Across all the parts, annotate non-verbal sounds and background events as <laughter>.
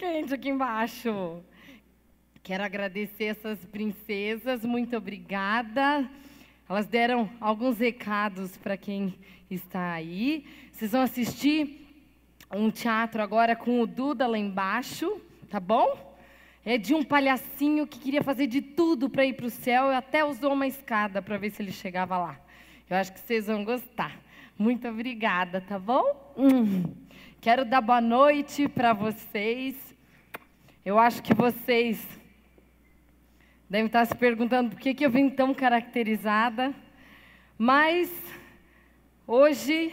quente aqui embaixo. Quero agradecer essas princesas, muito obrigada. Elas deram alguns recados para quem está aí. Vocês vão assistir um teatro agora com o Duda lá embaixo, tá bom? É de um palhacinho que queria fazer de tudo para ir para o céu e até usou uma escada para ver se ele chegava lá. Eu acho que vocês vão gostar. Muito obrigada, tá bom? Hum. Quero dar boa noite para vocês. Eu acho que vocês devem estar se perguntando por que, que eu vim tão caracterizada. Mas hoje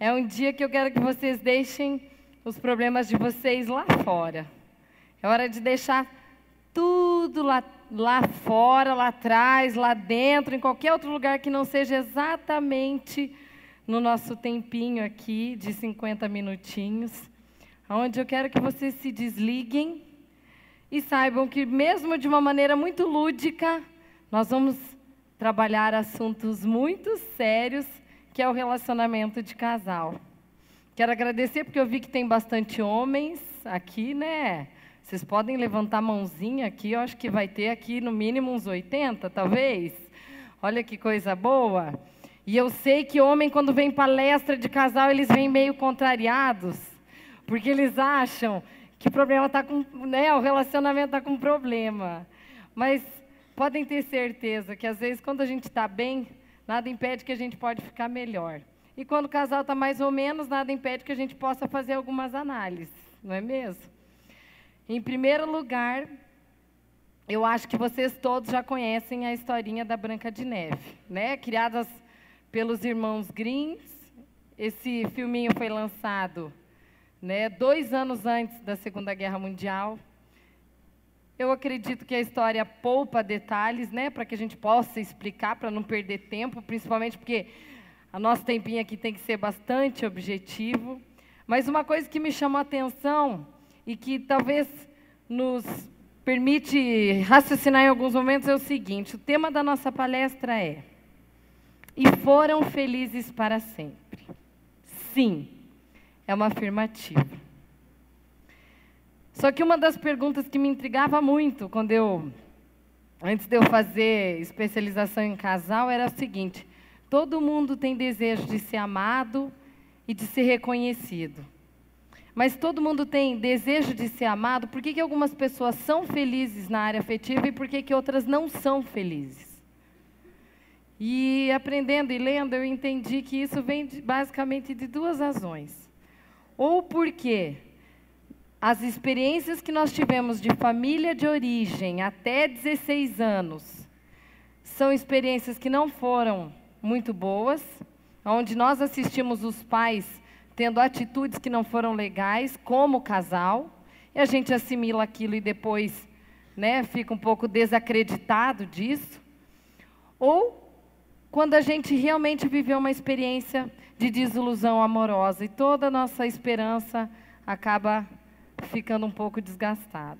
é um dia que eu quero que vocês deixem os problemas de vocês lá fora. É hora de deixar tudo lá, lá fora, lá atrás, lá dentro, em qualquer outro lugar que não seja exatamente no nosso tempinho aqui de 50 minutinhos, onde eu quero que vocês se desliguem e saibam que, mesmo de uma maneira muito lúdica, nós vamos trabalhar assuntos muito sérios, que é o relacionamento de casal. Quero agradecer porque eu vi que tem bastante homens aqui, né? Vocês podem levantar a mãozinha aqui, eu acho que vai ter aqui no mínimo uns 80, talvez. Olha que coisa boa. E eu sei que homem, quando vem palestra de casal, eles vêm meio contrariados, porque eles acham que o problema está com, né, o relacionamento está com problema. Mas podem ter certeza que às vezes quando a gente está bem, nada impede que a gente pode ficar melhor. E quando o casal está mais ou menos, nada impede que a gente possa fazer algumas análises, não é mesmo? Em primeiro lugar, eu acho que vocês todos já conhecem a historinha da Branca de Neve, né? Criadas pelos irmãos Greens. Esse filminho foi lançado, né, dois anos antes da Segunda Guerra Mundial. Eu acredito que a história poupa detalhes, né, para que a gente possa explicar, para não perder tempo, principalmente porque a nosso tempinho aqui tem que ser bastante objetivo. Mas uma coisa que me chamou a atenção e que talvez nos permite raciocinar em alguns momentos é o seguinte: o tema da nossa palestra é E foram felizes para sempre. Sim, é uma afirmativa. Só que uma das perguntas que me intrigava muito quando eu, antes de eu fazer especialização em casal, era o seguinte: todo mundo tem desejo de ser amado e de ser reconhecido. Mas todo mundo tem desejo de ser amado, por que, que algumas pessoas são felizes na área afetiva e por que, que outras não são felizes? E aprendendo e lendo, eu entendi que isso vem de, basicamente de duas razões. Ou porque as experiências que nós tivemos de família de origem até 16 anos são experiências que não foram muito boas, onde nós assistimos os pais tendo atitudes que não foram legais como casal, e a gente assimila aquilo e depois né, fica um pouco desacreditado disso. Ou quando a gente realmente viveu uma experiência de desilusão amorosa e toda a nossa esperança acaba ficando um pouco desgastada.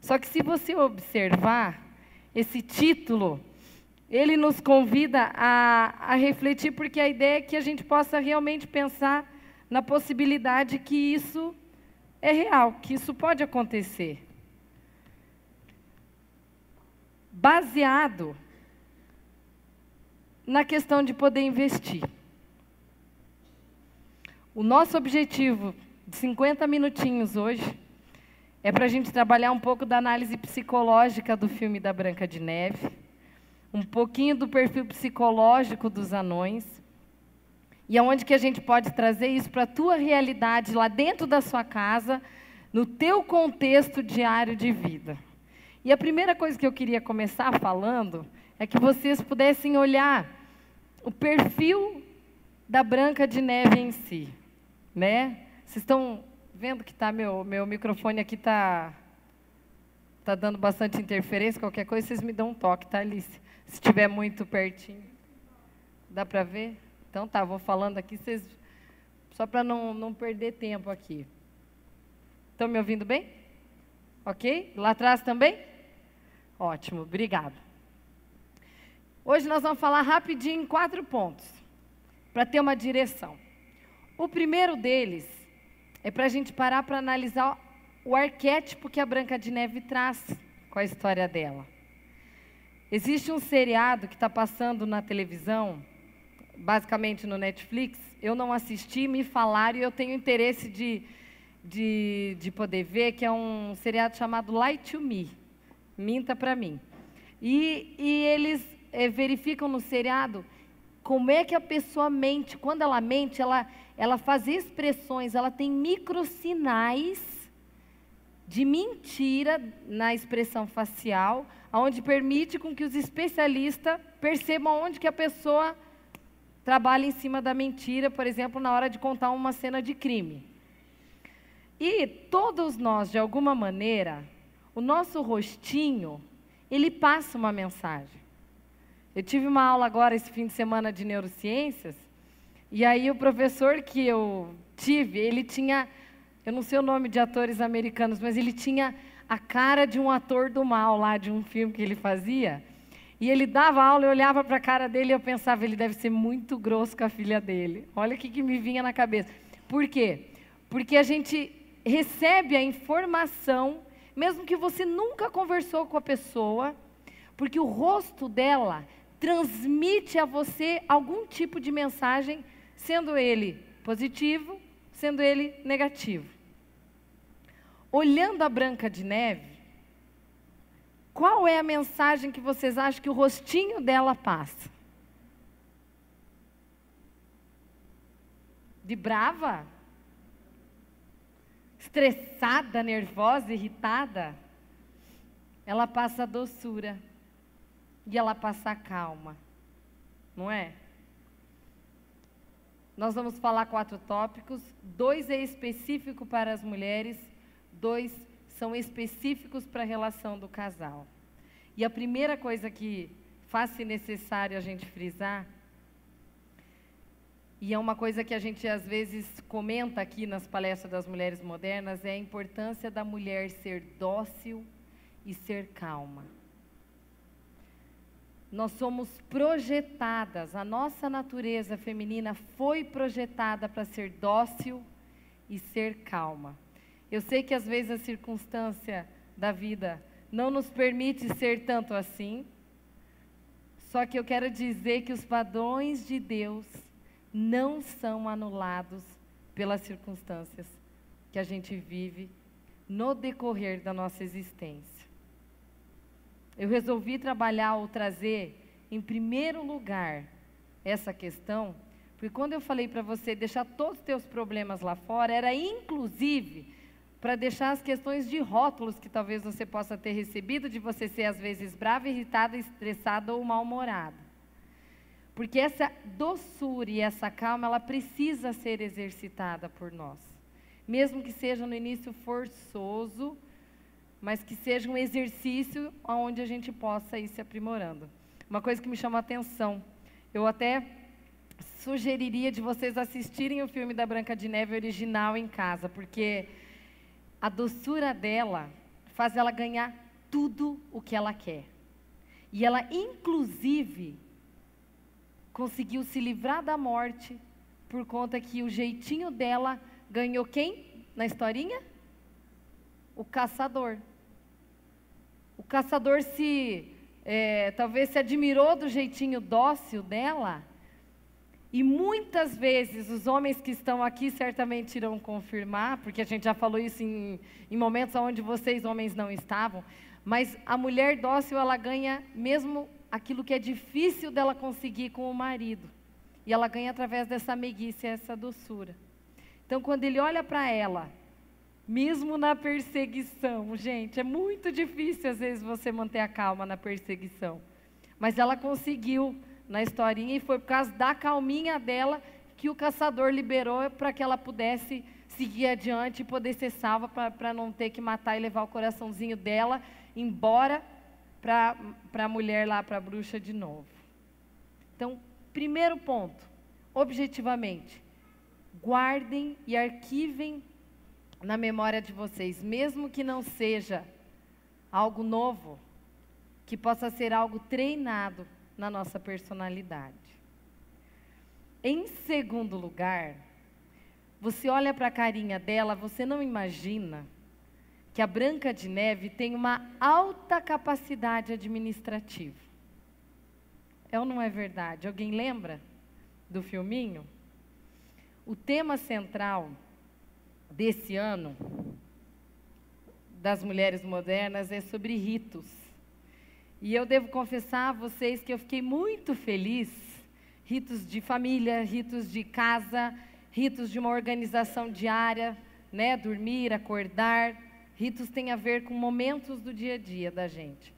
Só que se você observar esse título, ele nos convida a, a refletir, porque a ideia é que a gente possa realmente pensar na possibilidade que isso é real, que isso pode acontecer. Baseado na questão de poder investir. O nosso objetivo de 50 minutinhos hoje é para a gente trabalhar um pouco da análise psicológica do filme da Branca de Neve um pouquinho do perfil psicológico dos anões, e aonde que a gente pode trazer isso para a tua realidade lá dentro da sua casa, no teu contexto diário de vida. E a primeira coisa que eu queria começar falando é que vocês pudessem olhar o perfil da Branca de Neve em si, né? Vocês estão vendo que tá meu meu microfone aqui está tá dando bastante interferência, qualquer coisa vocês me dão um toque, tá, Alice? Se estiver muito pertinho. Dá para ver? Então tá, vou falando aqui, vocês, só para não, não perder tempo aqui. Estão me ouvindo bem? Ok? Lá atrás também? Ótimo, obrigado. Hoje nós vamos falar rapidinho em quatro pontos, para ter uma direção. O primeiro deles é para a gente parar para analisar o arquétipo que a Branca de Neve traz com a história dela. Existe um seriado que está passando na televisão, basicamente no Netflix. Eu não assisti, me falaram e eu tenho interesse de, de, de poder ver, que é um seriado chamado Light to Me. Minta para mim. E, e eles é, verificam no seriado como é que a pessoa mente. Quando ela mente, ela, ela faz expressões, ela tem microsinais de mentira na expressão facial, onde permite com que os especialistas percebam onde que a pessoa trabalha em cima da mentira, por exemplo, na hora de contar uma cena de crime. E todos nós, de alguma maneira, o nosso rostinho, ele passa uma mensagem. Eu tive uma aula agora esse fim de semana de neurociências, e aí o professor que eu tive, ele tinha, eu não sei o nome de atores americanos, mas ele tinha a cara de um ator do mal lá, de um filme que ele fazia. E ele dava aula, eu olhava para a cara dele e eu pensava, ele deve ser muito grosso com a filha dele. Olha o que, que me vinha na cabeça. Por quê? Porque a gente recebe a informação, mesmo que você nunca conversou com a pessoa, porque o rosto dela transmite a você algum tipo de mensagem, sendo ele positivo, sendo ele negativo. Olhando a Branca de Neve, qual é a mensagem que vocês acham que o rostinho dela passa? De brava? Estressada, nervosa, irritada? Ela passa doçura e ela passa calma, não é? Nós vamos falar quatro tópicos, dois é específico para as mulheres, dois são específicos para a relação do casal. E a primeira coisa que faz-se necessário a gente frisar, e é uma coisa que a gente às vezes comenta aqui nas palestras das mulheres modernas, é a importância da mulher ser dócil e ser calma. Nós somos projetadas, a nossa natureza feminina foi projetada para ser dócil e ser calma. Eu sei que às vezes a circunstância da vida não nos permite ser tanto assim, só que eu quero dizer que os padrões de Deus não são anulados pelas circunstâncias que a gente vive no decorrer da nossa existência. Eu resolvi trabalhar ou trazer em primeiro lugar essa questão, porque quando eu falei para você deixar todos os teus problemas lá fora, era inclusive para deixar as questões de rótulos que talvez você possa ter recebido, de você ser às vezes brava, irritada, estressada ou mal-humorada. Porque essa doçura e essa calma, ela precisa ser exercitada por nós. Mesmo que seja no início forçoso, mas que seja um exercício onde a gente possa ir se aprimorando. Uma coisa que me chama a atenção, eu até sugeriria de vocês assistirem o filme da Branca de Neve original em casa, porque a doçura dela faz ela ganhar tudo o que ela quer. E ela, inclusive, conseguiu se livrar da morte por conta que o jeitinho dela ganhou quem na historinha? O caçador. O caçador se, é, talvez se admirou do jeitinho dócil dela. E muitas vezes os homens que estão aqui certamente irão confirmar, porque a gente já falou isso em, em momentos onde vocês homens não estavam. Mas a mulher dócil ela ganha mesmo aquilo que é difícil dela conseguir com o marido. E ela ganha através dessa meiguice, essa doçura. Então, quando ele olha para ela mesmo na perseguição, gente, é muito difícil às vezes você manter a calma na perseguição. Mas ela conseguiu na historinha e foi por causa da calminha dela que o caçador liberou para que ela pudesse seguir adiante e poder ser salva para não ter que matar e levar o coraçãozinho dela embora para a mulher lá, para a bruxa de novo. Então, primeiro ponto, objetivamente, guardem e arquivem na memória de vocês, mesmo que não seja algo novo, que possa ser algo treinado na nossa personalidade. Em segundo lugar, você olha para a carinha dela, você não imagina que a Branca de Neve tem uma alta capacidade administrativa. É ou não é verdade? Alguém lembra do filminho? O tema central desse ano das mulheres modernas é sobre ritos. E eu devo confessar a vocês que eu fiquei muito feliz. Ritos de família, ritos de casa, ritos de uma organização diária, né? Dormir, acordar, Ritos têm a ver com momentos do dia a dia da gente.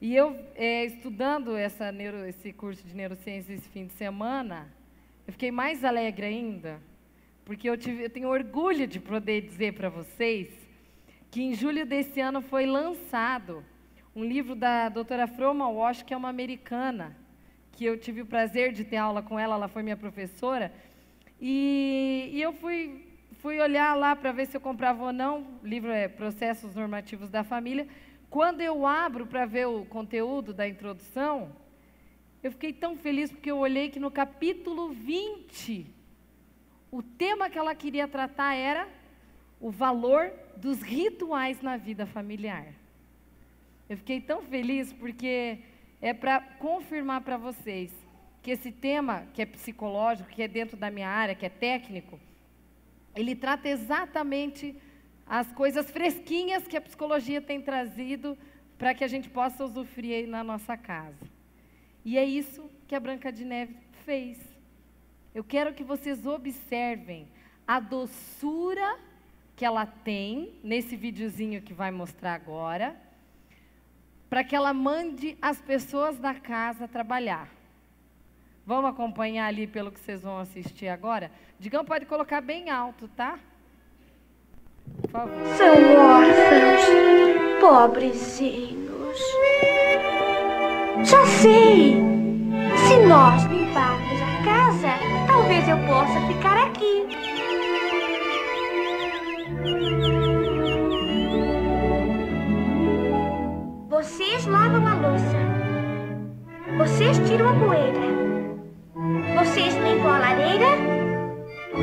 E eu, é, estudando essa neuro, esse curso de neurociência esse fim de semana, eu fiquei mais alegre ainda, porque eu, tive, eu tenho orgulho de poder dizer para vocês que em julho desse ano foi lançado um livro da doutora Froma Walsh, que é uma americana, que eu tive o prazer de ter aula com ela, ela foi minha professora, e, e eu fui fui olhar lá para ver se eu comprava ou não. O livro é Processos Normativos da Família. Quando eu abro para ver o conteúdo da introdução, eu fiquei tão feliz porque eu olhei que no capítulo 20, o tema que ela queria tratar era o valor dos rituais na vida familiar. Eu fiquei tão feliz porque é para confirmar para vocês que esse tema, que é psicológico, que é dentro da minha área, que é técnico, ele trata exatamente as coisas fresquinhas que a psicologia tem trazido para que a gente possa usufruir na nossa casa. E é isso que a Branca de Neve fez. Eu quero que vocês observem a doçura que ela tem nesse videozinho que vai mostrar agora, para que ela mande as pessoas da casa trabalhar. Vamos acompanhar ali pelo que vocês vão assistir agora? Digão pode colocar bem alto, tá? Por favor. São órfãos, pobrezinhos. Já sei! Se nós casa, talvez eu possa ficar aqui. Vocês lavam a louça. Vocês tiram a poeira. Vocês limpam a lareira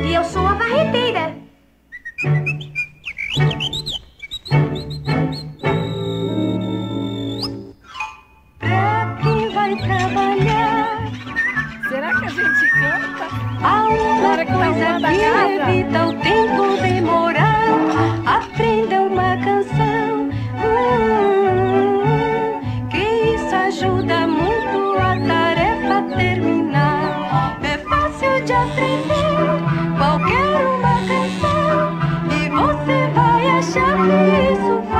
e eu sou a varredeira. Mas é, minha o tempo demorar. Aprenda uma canção. Hum, que isso ajuda muito a tarefa terminar. É fácil de aprender qualquer uma canção. E você vai achar que isso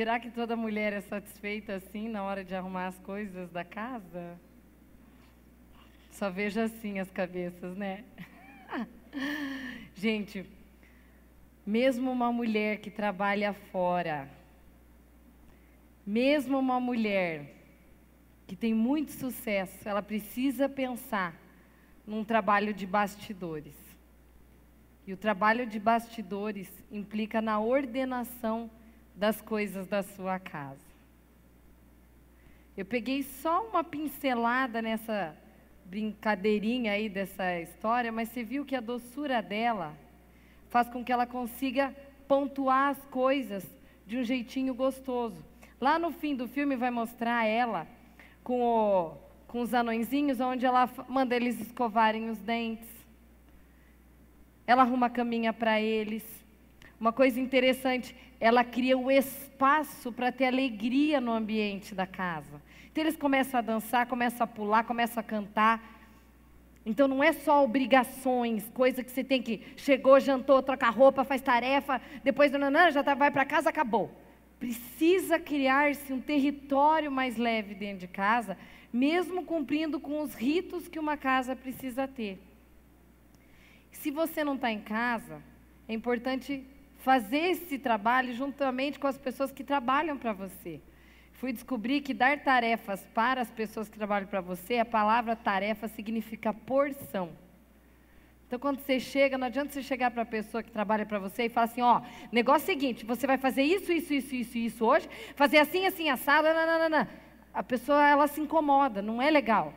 Será que toda mulher é satisfeita assim na hora de arrumar as coisas da casa? Só vejo assim as cabeças, né? <laughs> Gente, mesmo uma mulher que trabalha fora, mesmo uma mulher que tem muito sucesso, ela precisa pensar num trabalho de bastidores. E o trabalho de bastidores implica na ordenação das coisas da sua casa. Eu peguei só uma pincelada nessa brincadeirinha aí dessa história, mas você viu que a doçura dela faz com que ela consiga pontuar as coisas de um jeitinho gostoso. Lá no fim do filme vai mostrar ela com, o, com os anõezinhos, onde ela manda eles escovarem os dentes. Ela arruma a caminha para eles. Uma coisa interessante, ela cria o espaço para ter alegria no ambiente da casa. Então eles começam a dançar, começam a pular, começam a cantar. Então não é só obrigações, coisa que você tem que chegou, jantou, troca roupa, faz tarefa, depois não, já tá, vai para casa, acabou. Precisa criar-se um território mais leve dentro de casa, mesmo cumprindo com os ritos que uma casa precisa ter. Se você não está em casa, é importante fazer esse trabalho juntamente com as pessoas que trabalham para você. Fui descobrir que dar tarefas para as pessoas que trabalham para você, a palavra tarefa significa porção. Então, quando você chega, não adianta você chegar para a pessoa que trabalha para você e falar assim: ó, negócio é seguinte, você vai fazer isso, isso, isso, isso, isso hoje, fazer assim, assim, assado, não, não, não, não. A pessoa, ela se incomoda, não é legal.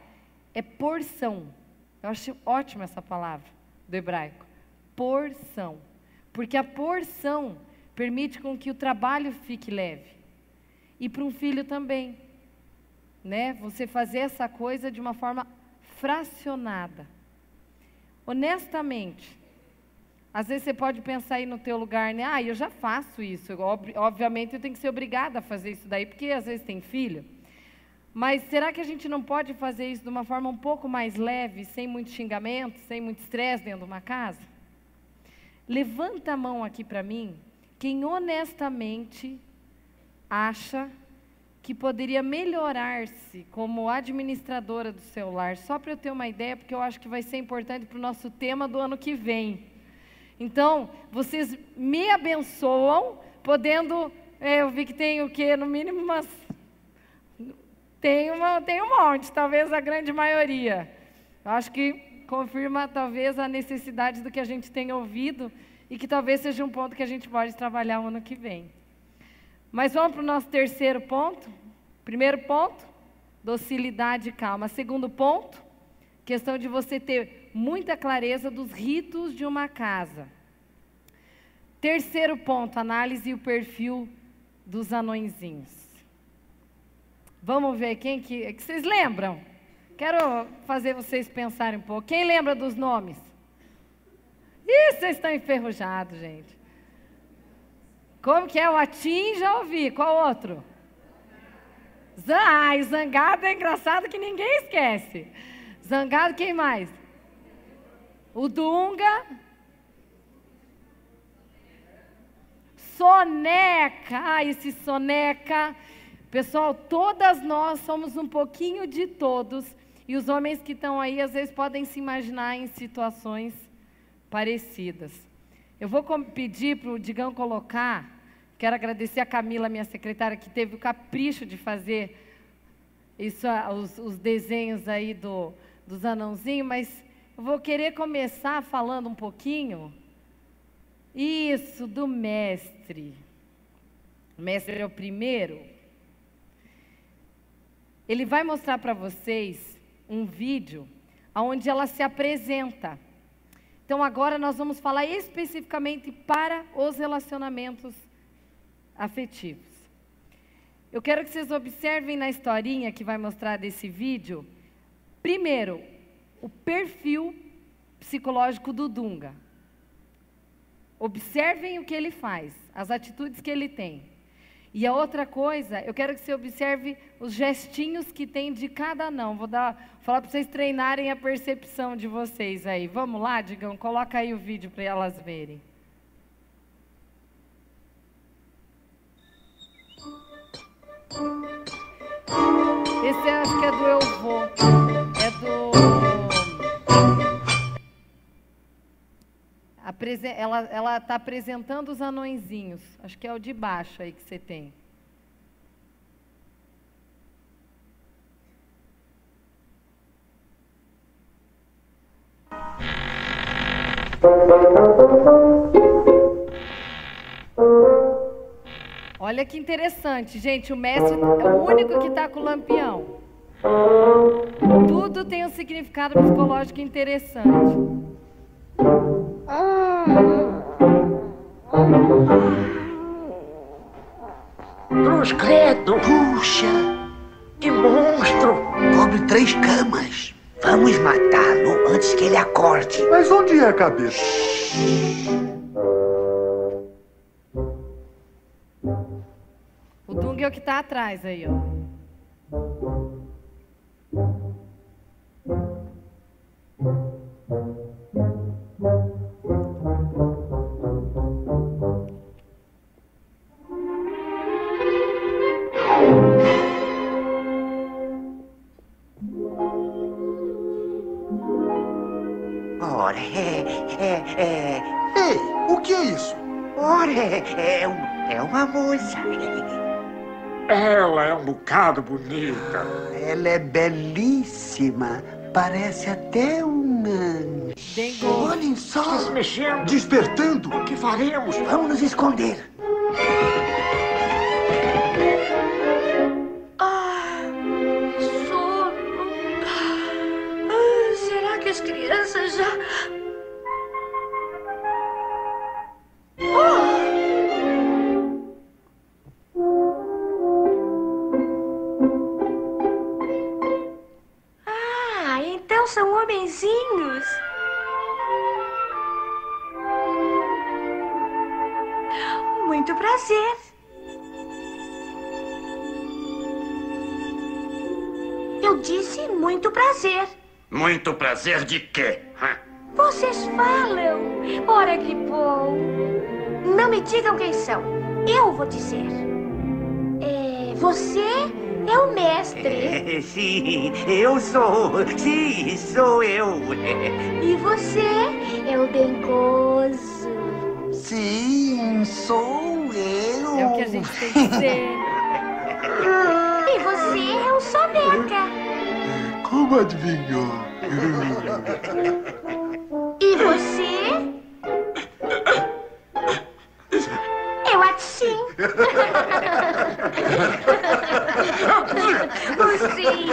É porção. Eu acho ótima essa palavra do hebraico. Porção. Porque a porção permite com que o trabalho fique leve. E para um filho também. Né? Você fazer essa coisa de uma forma fracionada. Honestamente, às vezes você pode pensar aí no teu lugar, né? Ah, eu já faço isso. obviamente eu tenho que ser obrigada a fazer isso daí, porque às vezes tem filho. Mas será que a gente não pode fazer isso de uma forma um pouco mais leve, sem muito xingamento, sem muito estresse dentro de uma casa? Levanta a mão aqui para mim, quem honestamente acha que poderia melhorar-se como administradora do celular, só para eu ter uma ideia, porque eu acho que vai ser importante para o nosso tema do ano que vem. Então, vocês me abençoam, podendo. É, eu vi que tem o quê? No mínimo umas. Tem, uma, tem um monte, talvez a grande maioria. Eu acho que confirma talvez a necessidade do que a gente tem ouvido e que talvez seja um ponto que a gente pode trabalhar o ano que vem. Mas vamos para o nosso terceiro ponto. Primeiro ponto, docilidade e calma. Segundo ponto, questão de você ter muita clareza dos ritos de uma casa. Terceiro ponto, análise e o perfil dos anõezinhos. Vamos ver quem que, que vocês lembram? Quero fazer vocês pensarem um pouco. Quem lembra dos nomes? Ih, vocês estão enferrujados, gente. Como que é o Atim? Já ouvi. Qual outro? Ai, zangado é engraçado que ninguém esquece. Zangado, quem mais? O Dunga. Soneca. Ai, esse soneca. Pessoal, todas nós somos um pouquinho de todos. E os homens que estão aí, às vezes, podem se imaginar em situações parecidas. Eu vou pedir para o Digão colocar Quero agradecer a Camila, minha secretária, que teve o capricho de fazer isso, os, os desenhos aí do, dos anãozinhos, mas eu vou querer começar falando um pouquinho, isso, do mestre. O mestre é o primeiro. Ele vai mostrar para vocês um vídeo onde ela se apresenta. Então agora nós vamos falar especificamente para os relacionamentos afetivos. Eu quero que vocês observem na historinha que vai mostrar desse vídeo, primeiro, o perfil psicológico do Dunga. Observem o que ele faz, as atitudes que ele tem. E a outra coisa, eu quero que você observe os gestinhos que tem de cada não. Vou dar, falar para vocês treinarem a percepção de vocês aí. Vamos lá, Digão, coloca aí o vídeo para elas verem. Esse acho que é do Eu Vou. É do. Ela, ela tá apresentando os anõezinhos. Acho que é o de baixo aí que você tem. Olha que interessante, gente. O mestre é o único que está com o lampião. Tudo tem um significado psicológico interessante. Puxa! Que monstro! Cobre três camas. Vamos matá-lo antes que ele acorde. Mas onde é a cabeça? O Dung é o que está atrás aí, ó. É. é. Ei, o que é isso? Ora, é. É, é uma moça. Ela é um bocado bonita. Ela é belíssima. Parece até um anjo. Olhem Está só. se mexendo. Despertando? O que faremos? Vamos nos esconder. Homenzinhos. Muito prazer. Eu disse muito prazer. Muito prazer de quê? hã? Vocês falam. Ora que bom. Não me digam quem são. Eu vou dizer. É, você é o mestre. É, <laughs> sim, eu sou. Sim, sou eu. E você é o dengoso. Sim, sou eu. É o que a gente tem que ser. <laughs> E você é o soneca. Como adivinhou? E você? É o Atchim. Sim.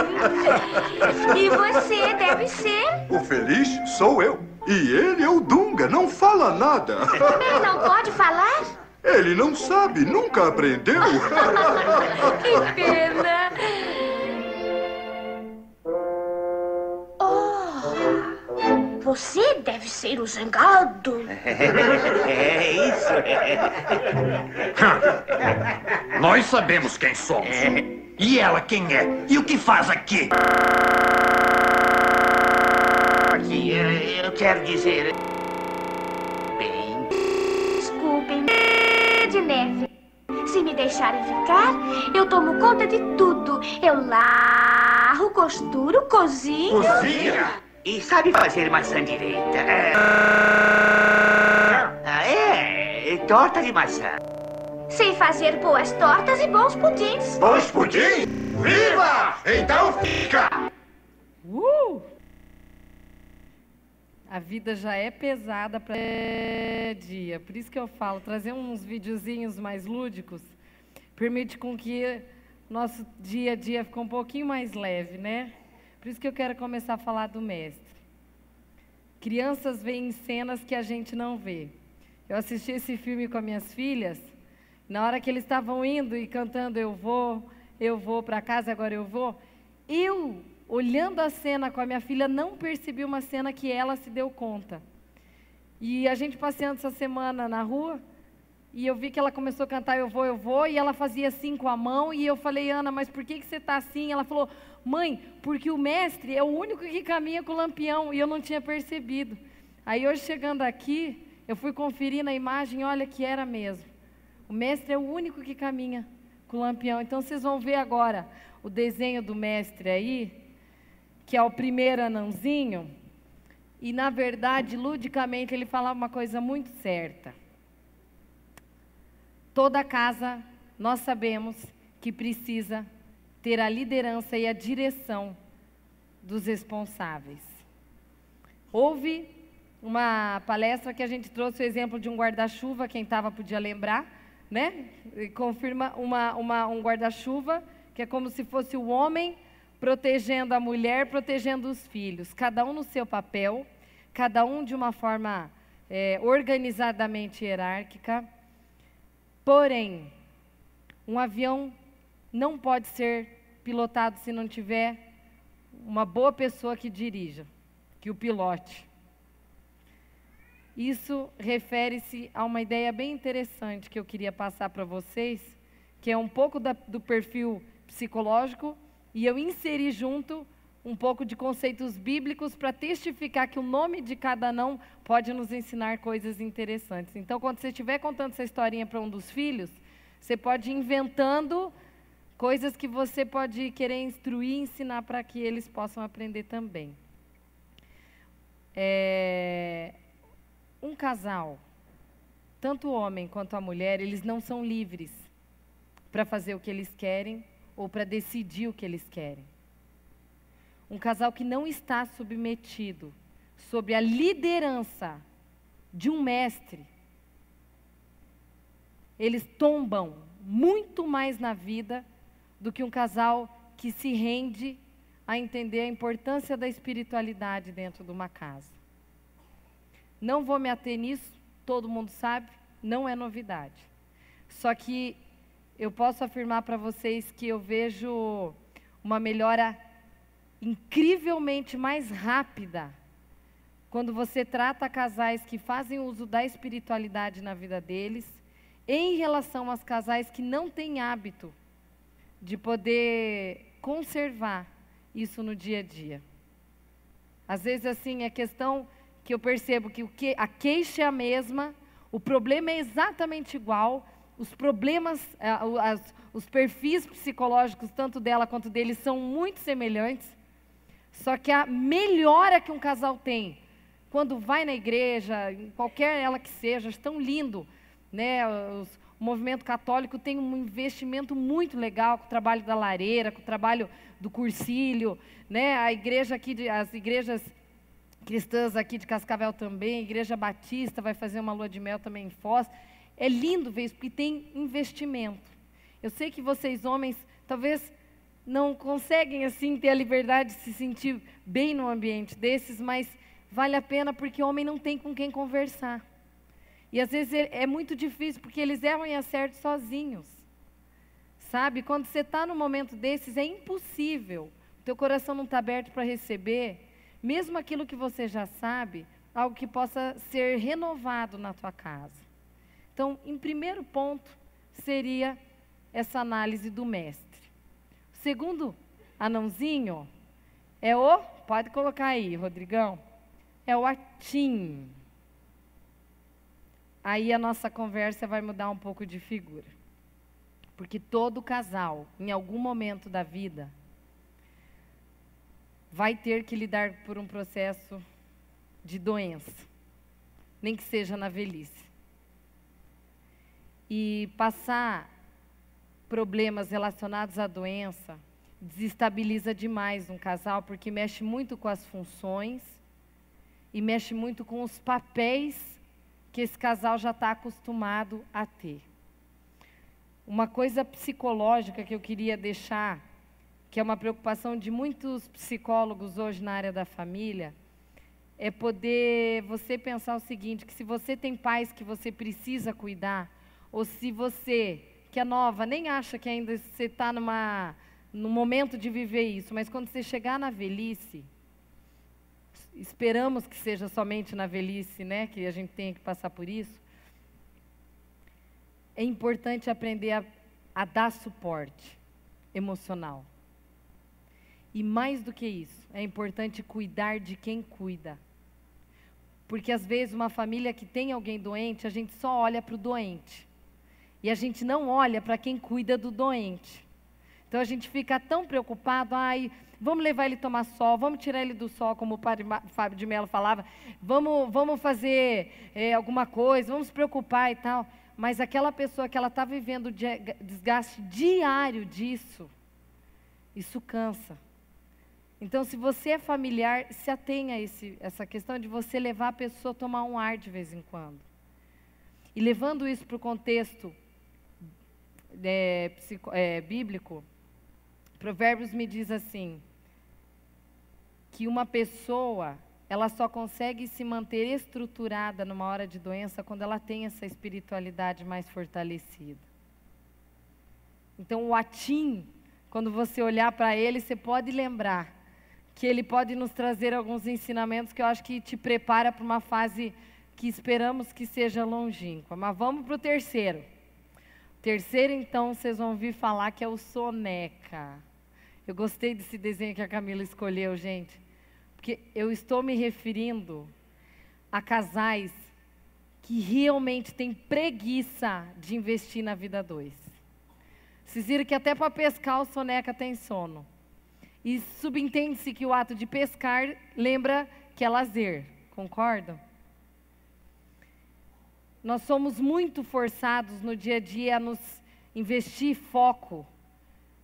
E você deve ser? O feliz sou eu. E ele é o Dunga, não fala nada. Ele não pode falar? Ele não sabe, nunca aprendeu. Que pena. Oh, você deve ser o zangado. É isso. Nós sabemos quem somos. E ela quem é? E o que faz aqui? Aqui, eu, quero dizer. Bem. Desculpem, de neve. Se me deixarem ficar, eu tomo conta de tudo. Eu larro, costuro, cozinho. Cozinha? E sabe fazer maçã direita? É. Ah, é. Torta de maçã. Sei fazer boas tortas e bons pudins. Bons pudim? Viva! Então fica! Uh! A vida já é pesada para dia. Por isso que eu falo, trazer uns videozinhos mais lúdicos permite com que nosso dia a dia fique um pouquinho mais leve, né? Por isso que eu quero começar a falar do mestre. Crianças veem cenas que a gente não vê. Eu assisti esse filme com as minhas filhas. Na hora que eles estavam indo e cantando Eu vou, eu vou para casa, agora eu vou. Eu, olhando a cena com a minha filha, não percebi uma cena que ela se deu conta. E a gente passeando essa semana na rua, e eu vi que ela começou a cantar Eu vou, eu vou, e ela fazia assim com a mão, e eu falei, Ana, mas por que, que você está assim? Ela falou, mãe, porque o mestre é o único que caminha com o lampião, e eu não tinha percebido. Aí hoje chegando aqui, eu fui conferir na imagem, olha que era mesmo. O mestre é o único que caminha com o lampião. Então vocês vão ver agora o desenho do mestre aí, que é o primeiro anãozinho. E na verdade, ludicamente, ele fala uma coisa muito certa. Toda casa, nós sabemos que precisa ter a liderança e a direção dos responsáveis. Houve uma palestra que a gente trouxe o exemplo de um guarda-chuva, quem estava podia lembrar, né? Confirma uma, uma, um guarda-chuva que é como se fosse o homem protegendo a mulher, protegendo os filhos, cada um no seu papel, cada um de uma forma é, organizadamente hierárquica. Porém, um avião não pode ser pilotado se não tiver uma boa pessoa que dirija, que o pilote. Isso refere-se a uma ideia bem interessante que eu queria passar para vocês, que é um pouco da, do perfil psicológico, e eu inseri junto um pouco de conceitos bíblicos para testificar que o nome de cada não pode nos ensinar coisas interessantes. Então, quando você estiver contando essa historinha para um dos filhos, você pode ir inventando coisas que você pode querer instruir e ensinar para que eles possam aprender também. É, um casal, tanto o homem quanto a mulher, eles não são livres para fazer o que eles querem ou para decidir o que eles querem. Um casal que não está submetido sob a liderança de um mestre, eles tombam muito mais na vida do que um casal que se rende a entender a importância da espiritualidade dentro de uma casa. Não vou me ater nisso, todo mundo sabe, não é novidade. Só que eu posso afirmar para vocês que eu vejo uma melhora incrivelmente mais rápida quando você trata casais que fazem uso da espiritualidade na vida deles, em relação aos casais que não têm hábito de poder conservar isso no dia a dia. Às vezes, assim, é questão que eu percebo que, o que a queixa é a mesma, o problema é exatamente igual, os problemas, as, os perfis psicológicos, tanto dela quanto dele, são muito semelhantes. Só que a melhora que um casal tem quando vai na igreja, qualquer ela que seja, tão lindo, né? Os, o movimento católico tem um investimento muito legal com o trabalho da lareira, com o trabalho do cursílio, né? A igreja aqui, as igrejas cristãs aqui de Cascavel também, Igreja Batista vai fazer uma lua de mel também em Foz. É lindo ver isso, porque tem investimento. Eu sei que vocês, homens, talvez não conseguem assim ter a liberdade de se sentir bem num ambiente desses, mas vale a pena porque o homem não tem com quem conversar. E às vezes é, é muito difícil, porque eles erram e acertam sozinhos. Sabe? Quando você está num momento desses, é impossível. O teu coração não está aberto para receber mesmo aquilo que você já sabe, algo que possa ser renovado na tua casa. Então, em primeiro ponto, seria essa análise do mestre. Segundo anãozinho é o, pode colocar aí, Rodrigão, é o atim. Aí a nossa conversa vai mudar um pouco de figura. Porque todo casal, em algum momento da vida, vai ter que lidar por um processo de doença, nem que seja na velhice. E passar problemas relacionados à doença desestabiliza demais um casal, porque mexe muito com as funções e mexe muito com os papéis que esse casal já está acostumado a ter. Uma coisa psicológica que eu queria deixar que é uma preocupação de muitos psicólogos hoje na área da família, é poder você pensar o seguinte, que se você tem pais que você precisa cuidar, ou se você, que é nova, nem acha que ainda você está numa no momento de viver isso, mas quando você chegar na velhice, esperamos que seja somente na velhice, né, que a gente tenha que passar por isso, é importante aprender a, a dar suporte emocional. E mais do que isso, é importante cuidar de quem cuida. Porque às vezes uma família que tem alguém doente, a gente só olha para o doente. E a gente não olha para quem cuida do doente. Então a gente fica tão preocupado, ai, vamos levar ele tomar sol, vamos tirar ele do sol, como o padre Fábio de Mello falava, vamos, vamos fazer é, alguma coisa, vamos se preocupar e tal. Mas aquela pessoa que ela está vivendo desgaste diário disso, isso cansa. Então, se você é familiar, se atenha a esse, essa questão de você levar a pessoa a tomar um ar de vez em quando. E levando isso para o contexto é, psico, é, bíblico, Provérbios me diz assim: que uma pessoa ela só consegue se manter estruturada numa hora de doença quando ela tem essa espiritualidade mais fortalecida. Então, o atim, quando você olhar para ele, você pode lembrar que ele pode nos trazer alguns ensinamentos que eu acho que te prepara para uma fase que esperamos que seja longínqua. Mas vamos para o terceiro. Terceiro, então, vocês vão ouvir falar que é o soneca. Eu gostei desse desenho que a Camila escolheu, gente. Porque eu estou me referindo a casais que realmente têm preguiça de investir na vida dois. Vocês viram que até para pescar o soneca tem sono. E subentende-se que o ato de pescar lembra que é lazer, concordam? Nós somos muito forçados no dia a dia a nos investir foco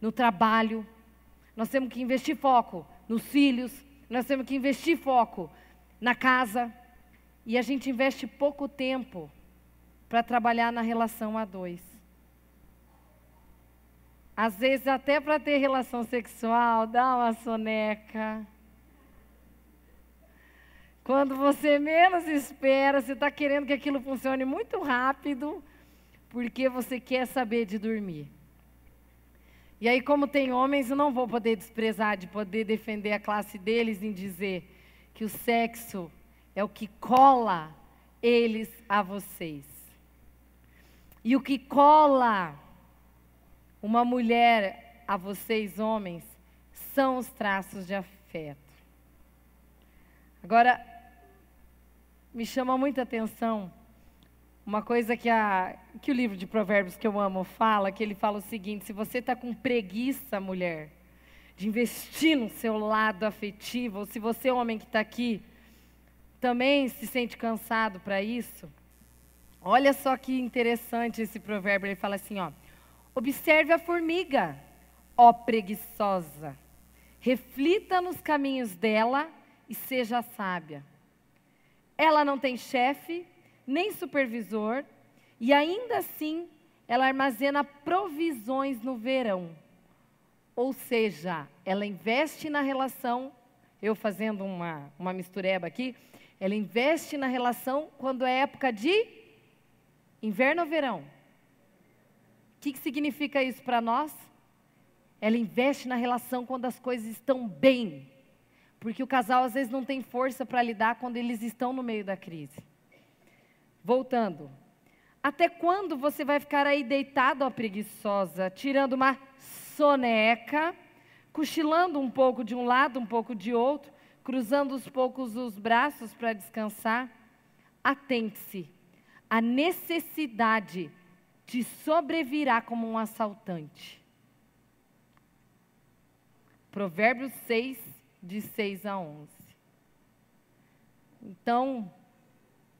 no trabalho, nós temos que investir foco nos filhos, nós temos que investir foco na casa, e a gente investe pouco tempo para trabalhar na relação a dois. Às vezes, até para ter relação sexual, dá uma soneca. Quando você menos espera, você está querendo que aquilo funcione muito rápido, porque você quer saber de dormir. E aí, como tem homens, eu não vou poder desprezar de poder defender a classe deles em dizer que o sexo é o que cola eles a vocês. E o que cola uma mulher a vocês, homens, são os traços de afeto. Agora, me chama muita atenção uma coisa que, a, que o livro de Provérbios que eu amo fala, que ele fala o seguinte: se você está com preguiça, mulher, de investir no seu lado afetivo, ou se você, homem que está aqui, também se sente cansado para isso, olha só que interessante esse provérbio. Ele fala assim: ó, Observe a formiga, ó preguiçosa. Reflita nos caminhos dela e seja sábia. Ela não tem chefe, nem supervisor, e ainda assim ela armazena provisões no verão. Ou seja, ela investe na relação, eu fazendo uma, uma mistureba aqui, ela investe na relação quando é época de inverno ou verão que, que significa isso para nós? Ela investe na relação quando as coisas estão bem. Porque o casal às vezes não tem força para lidar quando eles estão no meio da crise. Voltando. Até quando você vai ficar aí deitado, ó preguiçosa, tirando uma soneca, cochilando um pouco de um lado, um pouco de outro, cruzando os poucos os braços para descansar? Atente-se. A necessidade te sobrevirá como um assaltante. Provérbios 6, de 6 a 11. Então,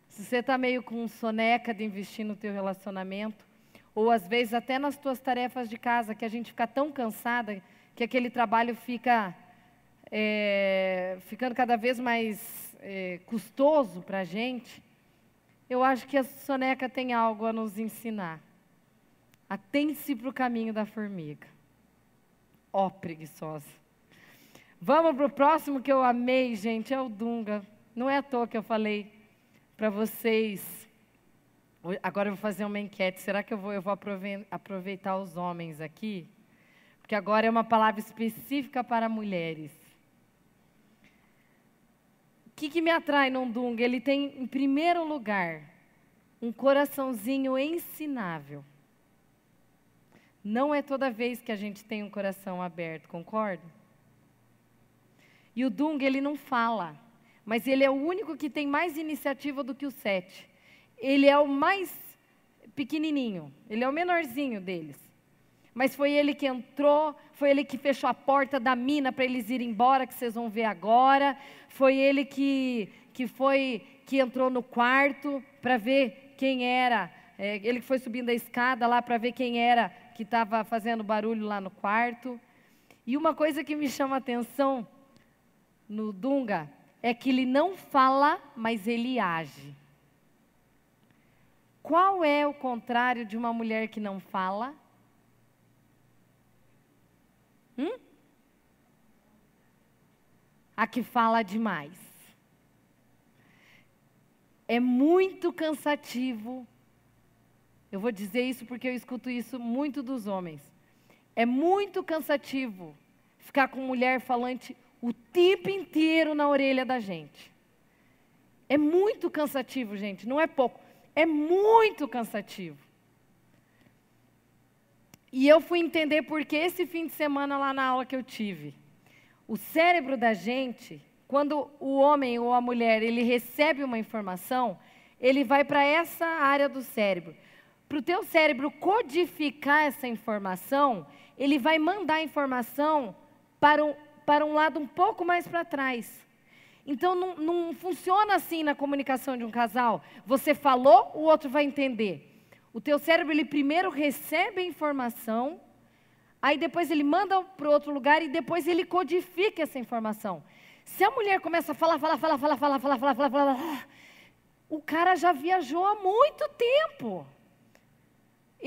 se você está meio com soneca de investir no teu relacionamento, ou às vezes até nas tuas tarefas de casa, que a gente fica tão cansada que aquele trabalho fica é, ficando cada vez mais é, custoso para a gente, eu acho que a soneca tem algo a nos ensinar. Atente-se para o caminho da formiga. Ó, oh, preguiçosa. Vamos para o próximo que eu amei, gente, é o Dunga. Não é à toa que eu falei para vocês. Agora eu vou fazer uma enquete. Será que eu vou, eu vou aproveitar os homens aqui? Porque agora é uma palavra específica para mulheres. O que, que me atrai no Dunga? Ele tem, em primeiro lugar, um coraçãozinho ensinável. Não é toda vez que a gente tem um coração aberto, concorda? E o Dung, ele não fala, mas ele é o único que tem mais iniciativa do que o sete. Ele é o mais pequenininho. Ele é o menorzinho deles. Mas foi ele que entrou, foi ele que fechou a porta da mina para eles irem embora, que vocês vão ver agora. Foi ele que, que foi que entrou no quarto para ver quem era. É, ele que foi subindo a escada lá para ver quem era que estava fazendo barulho lá no quarto. E uma coisa que me chama atenção no Dunga é que ele não fala, mas ele age. Qual é o contrário de uma mulher que não fala? Hum? A que fala demais. É muito cansativo. Eu vou dizer isso porque eu escuto isso muito dos homens. É muito cansativo ficar com mulher falante o tempo inteiro na orelha da gente. É muito cansativo, gente, não é pouco. É muito cansativo. E eu fui entender porque esse fim de semana lá na aula que eu tive. O cérebro da gente, quando o homem ou a mulher ele recebe uma informação, ele vai para essa área do cérebro. Para o teu cérebro codificar essa informação, ele vai mandar a informação para um, para um lado um pouco mais para trás. Então não, não funciona assim na comunicação de um casal. Você falou, o outro vai entender. O teu cérebro ele primeiro recebe a informação, aí depois ele manda para outro lugar e depois ele codifica essa informação. Se a mulher começa a falar, falar, falar, falar, falar, falar, falar, falar, falar, falar o cara já viajou há muito tempo.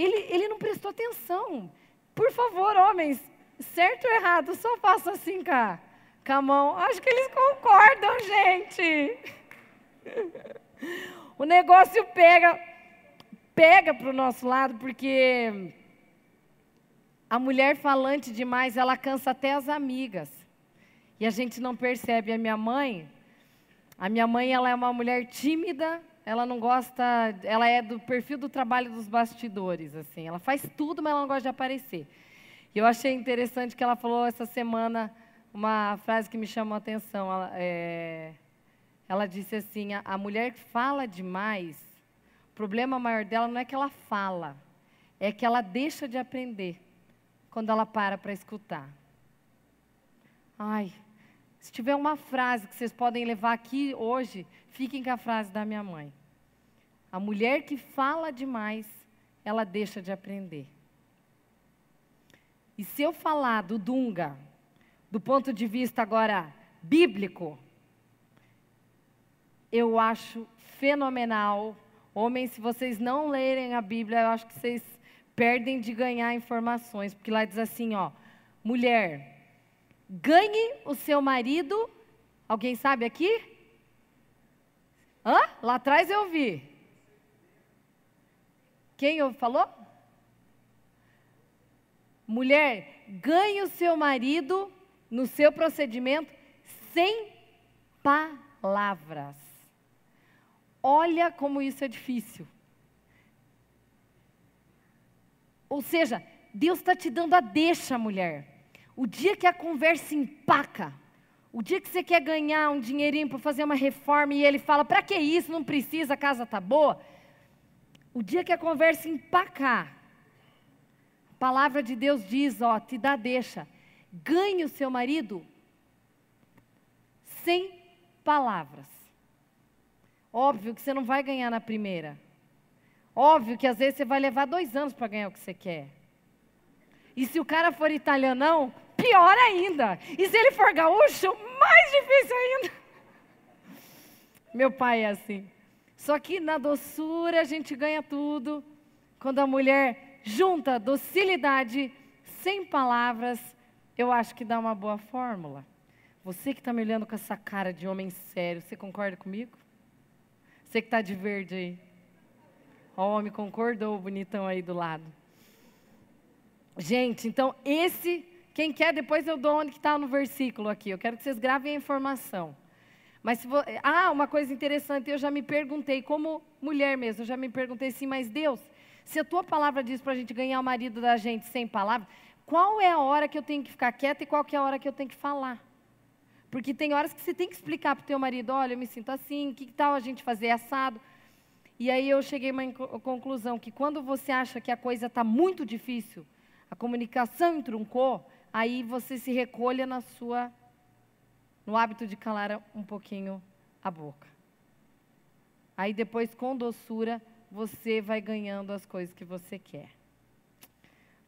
Ele, ele não prestou atenção. Por favor, homens, certo ou errado, só faça assim cá com a mão. Acho que eles concordam, <laughs> gente. O negócio pega, pega para o nosso lado, porque a mulher falante demais, ela cansa até as amigas. E a gente não percebe. A minha mãe, a minha mãe, ela é uma mulher tímida, ela não gosta, ela é do perfil do trabalho dos bastidores, assim. Ela faz tudo, mas ela não gosta de aparecer. E eu achei interessante que ela falou essa semana uma frase que me chamou a atenção. Ela, é, ela disse assim: a, a mulher que fala demais, o problema maior dela não é que ela fala, é que ela deixa de aprender quando ela para para escutar. Ai, se tiver uma frase que vocês podem levar aqui hoje, fiquem com a frase da minha mãe. A mulher que fala demais, ela deixa de aprender. E se eu falar do Dunga, do ponto de vista agora bíblico, eu acho fenomenal. Homens, se vocês não lerem a Bíblia, eu acho que vocês perdem de ganhar informações, porque lá diz assim, ó, mulher, ganhe o seu marido. Alguém sabe aqui? Hã? Lá atrás eu vi. Quem falou? Mulher, ganhe o seu marido no seu procedimento sem palavras. Olha como isso é difícil. Ou seja, Deus está te dando a deixa, mulher. O dia que a conversa empaca, o dia que você quer ganhar um dinheirinho para fazer uma reforma e ele fala: para que isso? Não precisa, a casa está boa. O dia que a conversa empacar, a palavra de Deus diz: ó, te dá deixa ganhe o seu marido sem palavras. Óbvio que você não vai ganhar na primeira. Óbvio que às vezes você vai levar dois anos para ganhar o que você quer. E se o cara for italianão, pior ainda. E se ele for gaúcho, mais difícil ainda. <laughs> Meu pai é assim. Só que na doçura a gente ganha tudo. Quando a mulher junta docilidade, sem palavras, eu acho que dá uma boa fórmula. Você que está me olhando com essa cara de homem sério, você concorda comigo? Você que está de verde aí. Ó, o homem concordou, bonitão aí do lado. Gente, então esse, quem quer, depois eu dou onde que está no versículo aqui. Eu quero que vocês gravem a informação. Mas ah, uma coisa interessante, eu já me perguntei, como mulher mesmo, eu já me perguntei assim, mas Deus, se a tua palavra diz para a gente ganhar o marido da gente sem palavras, qual é a hora que eu tenho que ficar quieta e qual é a hora que eu tenho que falar. Porque tem horas que você tem que explicar para o teu marido, olha, eu me sinto assim, que tal a gente fazer assado? E aí eu cheguei a uma conclusão que quando você acha que a coisa está muito difícil, a comunicação entroncou, aí você se recolha na sua no hábito de calar um pouquinho a boca. Aí depois com doçura você vai ganhando as coisas que você quer.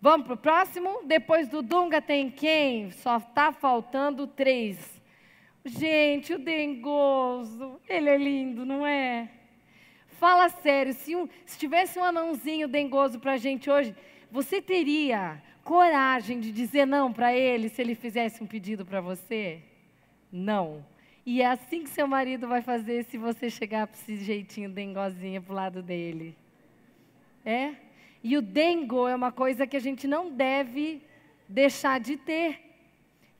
Vamos para o próximo? Depois do Dunga tem quem? Só está faltando três. Gente, o dengoso, ele é lindo, não é? Fala sério, se, um, se tivesse um anãozinho dengoso para a gente hoje, você teria coragem de dizer não para ele se ele fizesse um pedido para você? Não. E é assim que seu marido vai fazer se você chegar para esse jeitinho dengozinho para o lado dele. É? E o dengo é uma coisa que a gente não deve deixar de ter.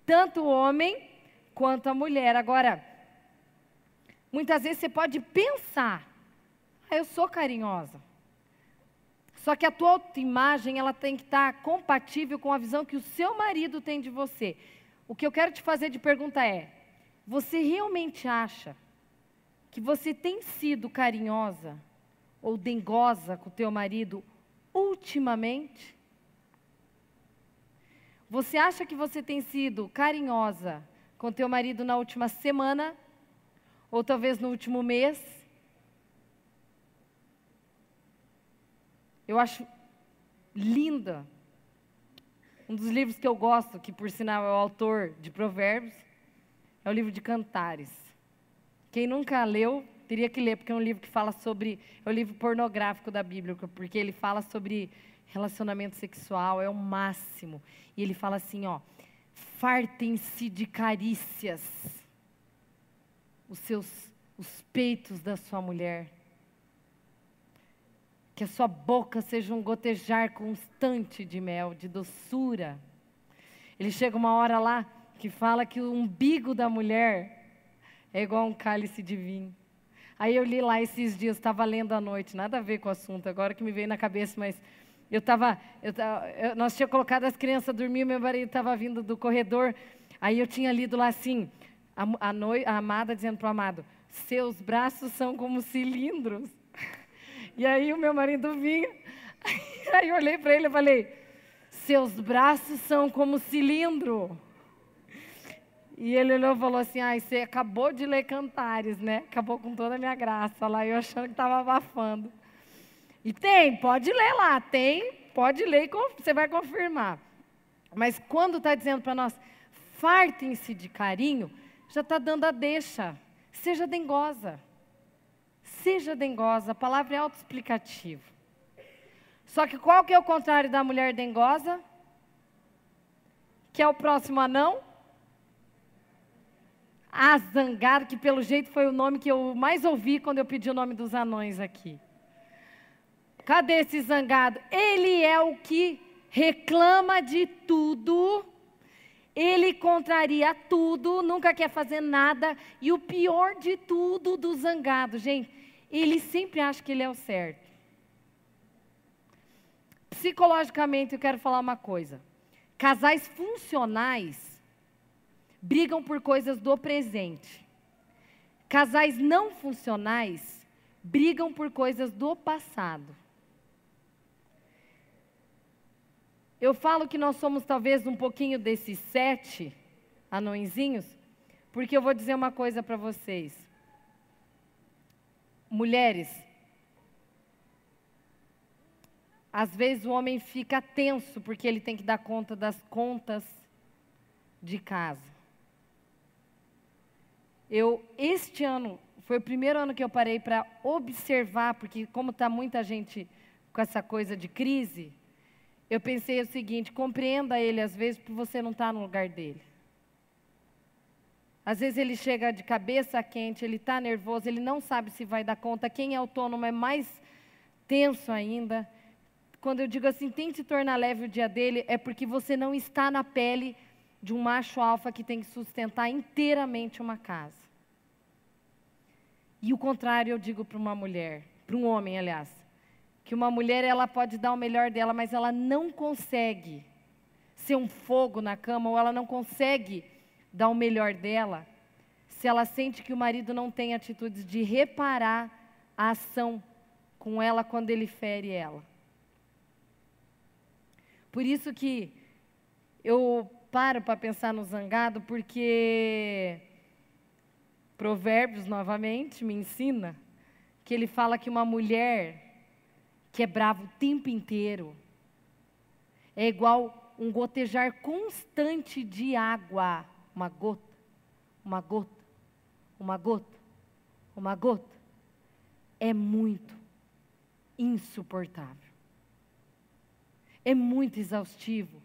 Tanto o homem quanto a mulher. Agora, muitas vezes você pode pensar, ah, eu sou carinhosa. Só que a tua autoimagem, ela tem que estar compatível com a visão que o seu marido tem de você. O que eu quero te fazer de pergunta é: você realmente acha que você tem sido carinhosa ou dengosa com o teu marido ultimamente? Você acha que você tem sido carinhosa com teu marido na última semana? Ou talvez no último mês? Eu acho linda. Um dos livros que eu gosto, que por sinal é o autor de Provérbios, é o livro de Cantares. Quem nunca leu, teria que ler, porque é um livro que fala sobre. É o livro pornográfico da Bíblia, porque ele fala sobre relacionamento sexual, é o máximo. E ele fala assim: ó, fartem-se de carícias os seus os peitos da sua mulher. Que a sua boca seja um gotejar constante de mel, de doçura. Ele chega uma hora lá que fala que o umbigo da mulher é igual a um cálice de vinho. Aí eu li lá esses dias, estava lendo à noite, nada a ver com o assunto, agora que me veio na cabeça, mas eu estava. Nós tínhamos colocado as crianças a dormir, meu marido estava vindo do corredor, aí eu tinha lido lá assim, a, a, noi, a amada dizendo para o amado: Seus braços são como cilindros. <laughs> E aí o meu marido vinha, <laughs> aí eu olhei para ele e falei: Seus braços são como cilindro. E ele olhou e falou assim: Ai, você acabou de ler Cantares, né? Acabou com toda a minha graça lá, eu achando que estava abafando. E tem, pode ler lá, tem, pode ler e você vai confirmar. Mas quando está dizendo para nós, fartem-se de carinho, já está dando a deixa. Seja dengosa. Seja dengosa, a palavra é autoexplicativa. Só que qual que é o contrário da mulher dengosa? Que é o próximo anão? A que pelo jeito foi o nome que eu mais ouvi quando eu pedi o nome dos anões aqui. Cadê esse zangado? Ele é o que reclama de tudo, ele contraria tudo, nunca quer fazer nada, e o pior de tudo do zangado, gente, ele sempre acha que ele é o certo. Psicologicamente, eu quero falar uma coisa: casais funcionais brigam por coisas do presente, casais não funcionais brigam por coisas do passado. Eu falo que nós somos talvez um pouquinho desses sete anõezinhos, porque eu vou dizer uma coisa para vocês. Mulheres, às vezes o homem fica tenso porque ele tem que dar conta das contas de casa. Eu, este ano, foi o primeiro ano que eu parei para observar, porque como está muita gente com essa coisa de crise, eu pensei o seguinte: compreenda ele às vezes porque você não está no lugar dele. Às vezes ele chega de cabeça quente, ele está nervoso, ele não sabe se vai dar conta. Quem é autônomo é mais tenso ainda. Quando eu digo assim, tente tornar leve o dia dele, é porque você não está na pele de um macho alfa que tem que sustentar inteiramente uma casa. E o contrário eu digo para uma mulher, para um homem, aliás, que uma mulher ela pode dar o melhor dela, mas ela não consegue ser um fogo na cama ou ela não consegue dar o melhor dela se ela sente que o marido não tem atitudes de reparar a ação com ela quando ele fere ela. Por isso que eu paro para pensar no zangado, porque Provérbios, novamente, me ensina que ele fala que uma mulher que é brava o tempo inteiro é igual um gotejar constante de água. Uma gota, uma gota, uma gota, uma gota. É muito insuportável. É muito exaustivo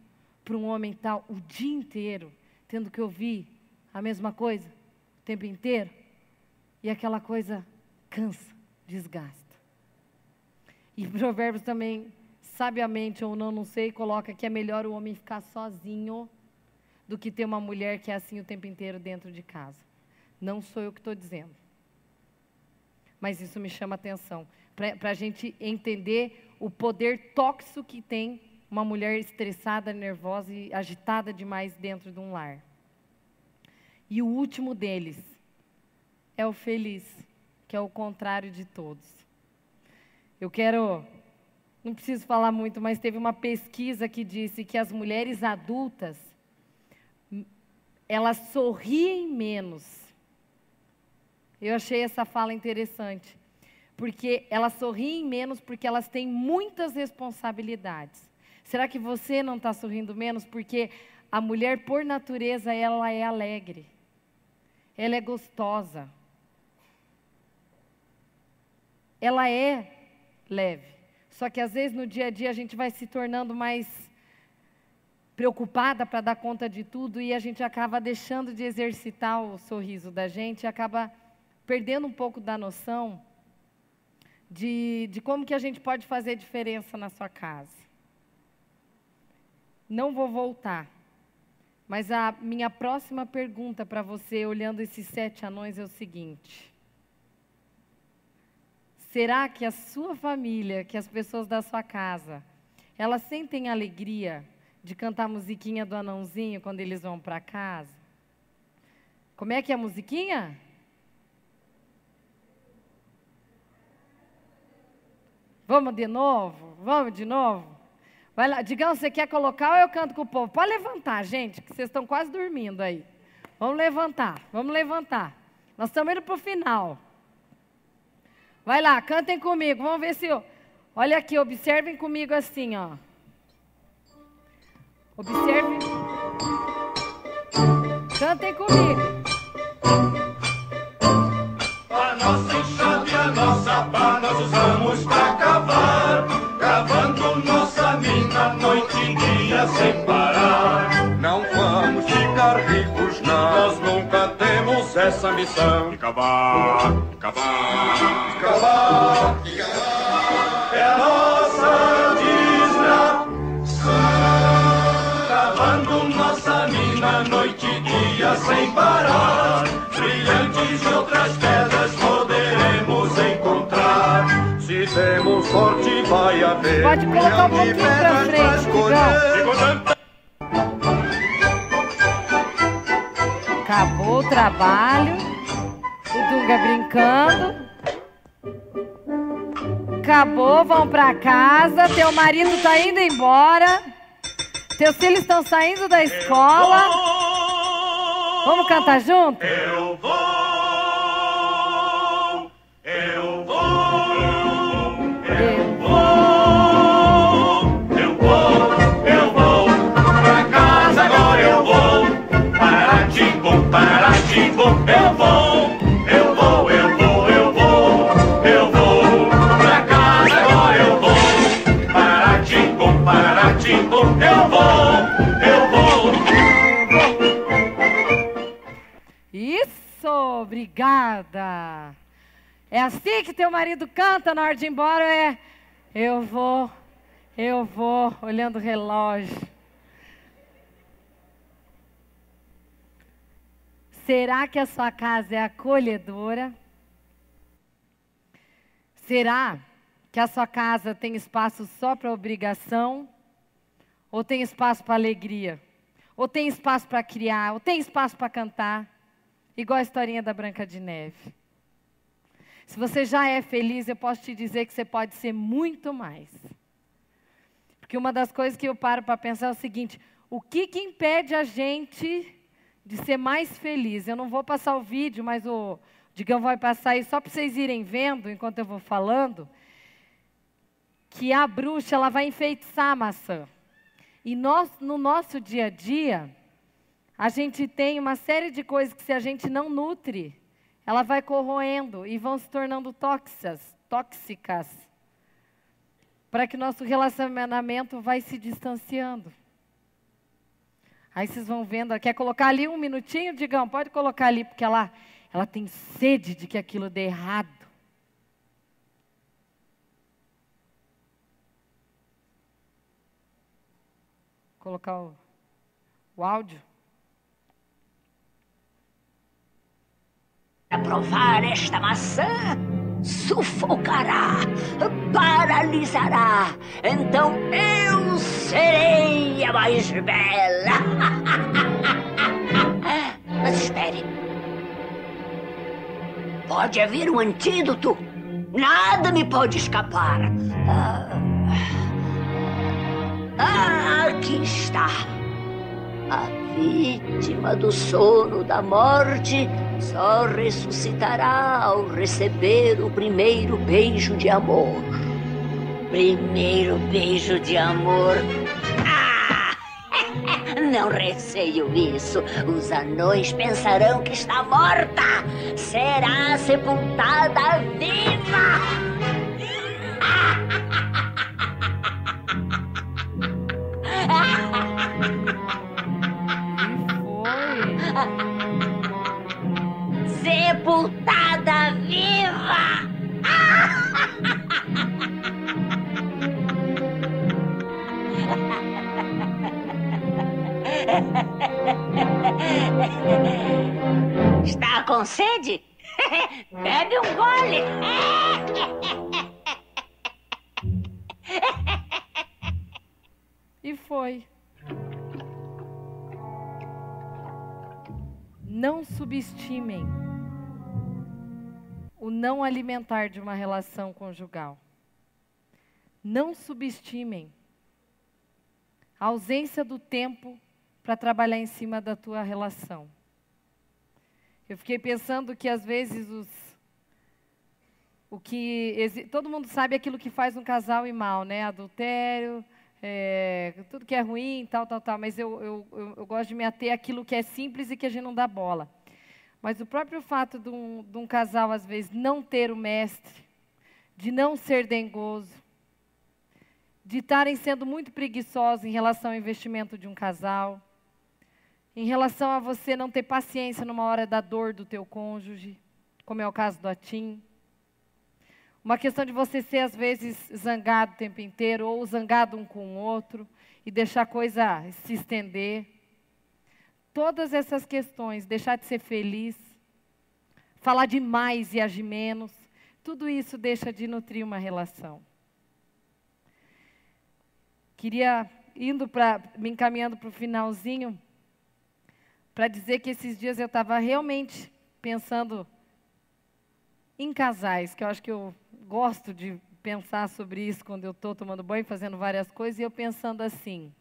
para um homem estar o dia inteiro tendo que ouvir a mesma coisa o tempo inteiro. E aquela coisa cansa, desgasta. E <laughs> Provérbios também, sabiamente ou não, não sei, coloca que é melhor o homem ficar sozinho do que ter uma mulher que é assim o tempo inteiro dentro de casa. Não sou eu que estou dizendo. Mas isso me chama atenção. Para a gente entender o poder tóxico que tem uma mulher estressada, nervosa e agitada demais dentro de um lar. E o último deles é o feliz, que é o contrário de todos. Eu quero, não preciso falar muito, mas teve uma pesquisa que disse que as mulheres adultas elas sorriem menos. Eu achei essa fala interessante, porque elas sorriem menos porque elas têm muitas responsabilidades. Será que você não está sorrindo menos porque a mulher, por natureza, ela é alegre, ela é gostosa, ela é leve. Só que às vezes no dia a dia a gente vai se tornando mais preocupada para dar conta de tudo e a gente acaba deixando de exercitar o sorriso da gente acaba perdendo um pouco da noção de, de como que a gente pode fazer diferença na sua casa. Não vou voltar. Mas a minha próxima pergunta para você, olhando esses sete anões, é o seguinte: será que a sua família, que as pessoas da sua casa, elas sentem alegria de cantar a musiquinha do anãozinho quando eles vão para casa? Como é que é a musiquinha? Vamos de novo? Vamos de novo? Vai lá, Digão, você quer colocar ou eu canto com o povo? Pode levantar, gente, que vocês estão quase dormindo aí. Vamos levantar, vamos levantar. Nós estamos indo para o final. Vai lá, cantem comigo, vamos ver se. Olha aqui, observem comigo assim, ó. Observem. Cantem comigo. A nossa enxada a nossa pá nós usamos para sem parar. Não vamos ficar ricos, não. Nós nunca temos essa missão de cavar, de cavar, de cavar. É a nossa distração, cavando nossa mina noite e dia sem parar. Brilhantes de outras pedras temos sorte, vai haver. Pode colocar um pouquinho pra frente, Digão. Acabou o trabalho. O Dunga brincando. Acabou, vão para casa. Teu marido está indo embora. Teus filhos estão saindo da escola. Vamos cantar junto? Eu vou, obrigada. É assim que teu marido canta na hora de ir embora? É, eu vou, eu vou, olhando o relógio. Será que a sua casa é acolhedora? Será que a sua casa tem espaço só para obrigação? Ou tem espaço para alegria? Ou tem espaço para criar? Ou tem espaço para cantar? Igual a historinha da Branca de Neve. Se você já é feliz, eu posso te dizer que você pode ser muito mais. Porque uma das coisas que eu paro para pensar é o seguinte: o que, que impede a gente de ser mais feliz? Eu não vou passar o vídeo, mas o Digão vai passar aí só para vocês irem vendo enquanto eu vou falando. Que a bruxa ela vai enfeitiçar a maçã. E nós, no nosso dia a dia, a gente tem uma série de coisas que se a gente não nutre, ela vai corroendo e vão se tornando tóxicas, tóxicas, para que nosso relacionamento vai se distanciando. Aí vocês vão vendo, quer colocar ali um minutinho, Digão? Pode colocar ali, porque ela, ela tem sede de que aquilo dê errado. Colocar o, o áudio. Para provar esta maçã, sufocará, paralisará. Então eu serei a mais bela. <laughs> Mas espere. Pode haver um antídoto. Nada me pode escapar. Ah, ah, aqui está. A vítima do sono da morte só ressuscitará ao receber o primeiro beijo de amor. Primeiro beijo de amor. Ah! <laughs> Não receio isso. Os anões pensarão que está morta. Será sepultada viva. <laughs> Sepultada Está com sede? <laughs> Bebe um gole! E foi. Não subestimem o não alimentar de uma relação conjugal. Não subestimem a ausência do tempo para trabalhar em cima da tua relação. Eu fiquei pensando que às vezes os o que todo mundo sabe aquilo que faz um casal ir mal, né? Adultério, é, tudo que é ruim, tal, tal, tal. Mas eu, eu, eu, eu, gosto de me ater àquilo que é simples e que a gente não dá bola. Mas o próprio fato de um, de um casal, às vezes, não ter o mestre, de não ser dengoso, de estarem sendo muito preguiçosos em relação ao investimento de um casal, em relação a você não ter paciência numa hora da dor do teu cônjuge, como é o caso do Atim. Uma questão de você ser, às vezes, zangado o tempo inteiro, ou zangado um com o outro, e deixar a coisa se estender. Todas essas questões, deixar de ser feliz, falar demais e agir menos, tudo isso deixa de nutrir uma relação. Queria, indo para, me encaminhando para o finalzinho, para dizer que esses dias eu estava realmente pensando em casais, que eu acho que eu gosto de pensar sobre isso quando eu estou tomando banho, fazendo várias coisas, e eu pensando assim.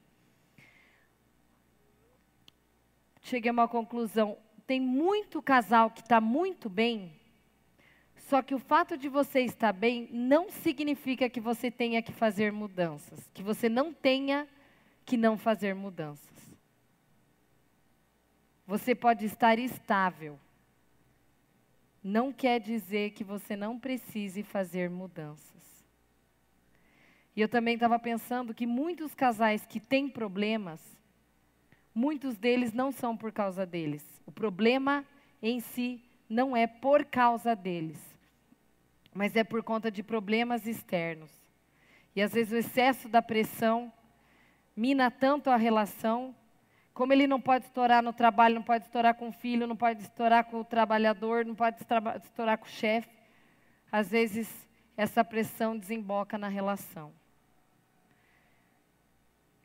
Cheguei a uma conclusão. Tem muito casal que está muito bem, só que o fato de você estar bem não significa que você tenha que fazer mudanças, que você não tenha que não fazer mudanças. Você pode estar estável, não quer dizer que você não precise fazer mudanças. E eu também estava pensando que muitos casais que têm problemas, muitos deles não são por causa deles. O problema em si não é por causa deles, mas é por conta de problemas externos. E às vezes o excesso da pressão mina tanto a relação como ele não pode estourar no trabalho, não pode estourar com o filho, não pode estourar com o trabalhador, não pode estourar com o chefe, às vezes essa pressão desemboca na relação.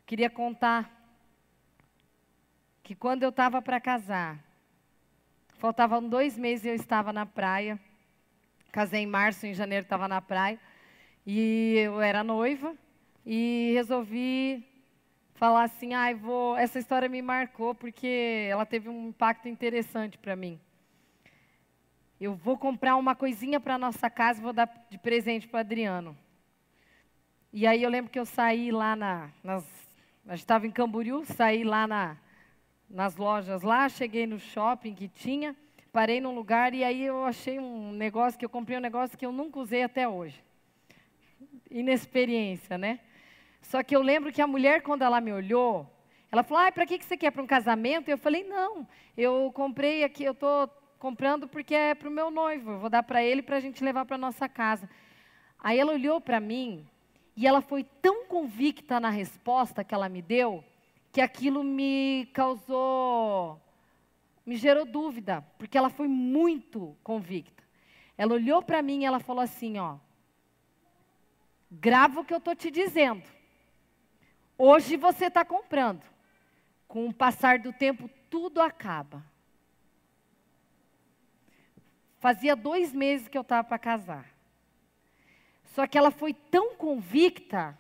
Queria contar que quando eu estava para casar, faltavam dois meses e eu estava na praia, Casei em março, em janeiro estava na praia. E eu era noiva e resolvi falar assim, ai, ah, vou, essa história me marcou porque ela teve um impacto interessante para mim. Eu vou comprar uma coisinha para nossa casa e vou dar de presente para Adriano. E aí eu lembro que eu saí lá na, a gente estava em Camboriú, saí lá na, nas lojas lá, cheguei no shopping que tinha, parei num lugar e aí eu achei um negócio que eu comprei um negócio que eu nunca usei até hoje. Inexperiência, né? Só que eu lembro que a mulher, quando ela me olhou, ela falou: ah, para que, você quer? Para um casamento? E eu falei: não, eu comprei aqui, eu estou comprando porque é para o meu noivo, eu vou dar para ele para a gente levar para nossa casa. Aí ela olhou para mim e ela foi tão convicta na resposta que ela me deu que aquilo me causou, me gerou dúvida, porque ela foi muito convicta. Ela olhou para mim e ela falou assim, ó, grava o que eu estou te dizendo. Hoje você está comprando. Com o passar do tempo, tudo acaba. Fazia dois meses que eu estava para casar. Só que ela foi tão convicta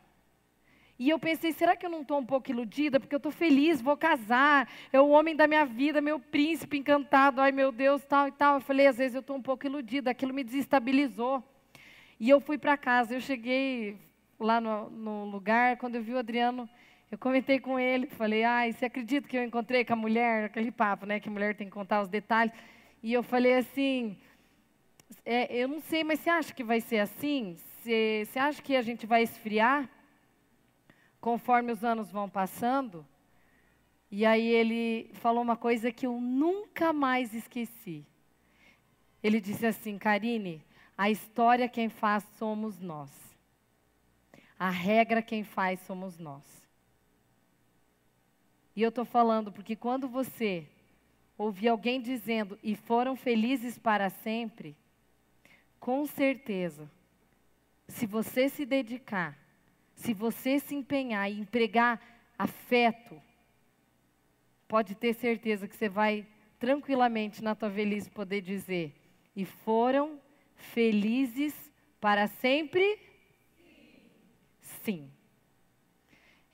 e eu pensei, será que eu não estou um pouco iludida? Porque eu estou feliz, vou casar, é o homem da minha vida, meu príncipe encantado, ai meu Deus, tal e tal. Eu falei, às vezes eu estou um pouco iludida, aquilo me desestabilizou. E eu fui para casa, eu cheguei lá no, no, lugar, quando eu vi o Adriano, eu comentei com ele, falei, ai, você acredita que eu encontrei com a mulher, aquele papo, né, que a mulher tem que contar os detalhes. E eu falei assim, é, eu não sei, mas você acha que vai ser assim? Você, você acha que a gente vai esfriar? conforme os anos vão passando. E aí ele falou uma coisa que eu nunca mais esqueci. Ele disse assim: Karine, a história quem faz somos nós. A regra quem faz somos nós. E eu estou falando porque quando você ouvir alguém dizendo e foram felizes para sempre, com certeza, se você se dedicar, se você se empenhar e empregar afeto, pode ter certeza que você vai tranquilamente na tua velhice poder dizer: e foram felizes para sempre? Sim.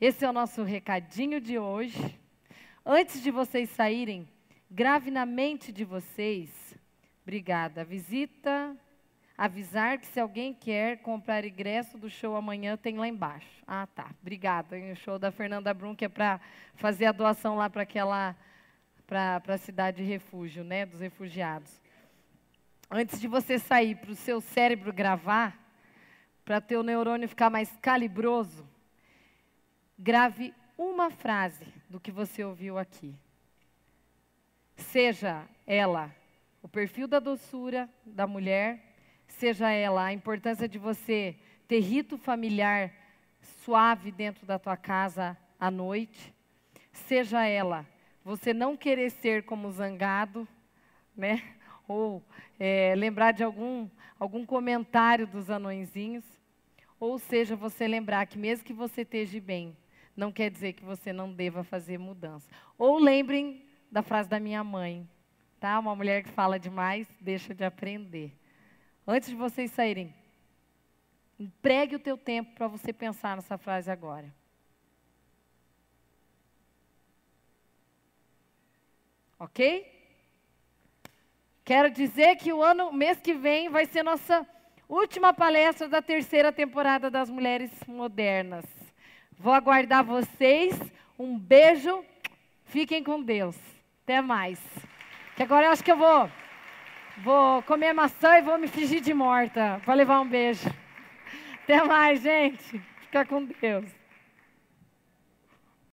Esse é o nosso recadinho de hoje. Antes de vocês saírem, grave na mente de vocês. Obrigada. Visita avisar que se alguém quer comprar ingresso do show amanhã, tem lá embaixo. Ah, tá. Obrigada. O show da Fernanda Brum, que é para fazer a doação lá para aquela para a cidade de refúgio, né, dos refugiados. Antes de você sair para o seu cérebro gravar, para ter o neurônio ficar mais calibroso, grave uma frase do que você ouviu aqui. Seja ela o perfil da doçura da mulher, seja ela a importância de você ter rito familiar suave dentro da tua casa à noite, seja ela você não querer ser como zangado, né? Ou é, lembrar de algum, algum comentário dos anõezinhos, ou seja, você lembrar que mesmo que você esteja bem, não quer dizer que você não deva fazer mudança. Ou lembrem da frase da minha mãe, tá? Uma mulher que fala demais deixa de aprender. Antes de vocês saírem, empregue o teu tempo para você pensar nessa frase agora. Ok? Quero dizer que o ano, mês que vem, vai ser nossa última palestra da terceira temporada das Mulheres Modernas. Vou aguardar vocês. Um beijo. Fiquem com Deus. Até mais. Que agora eu acho que eu vou. Vou comer maçã e vou me fingir de morta para levar um beijo. Até mais, gente. Fica com Deus.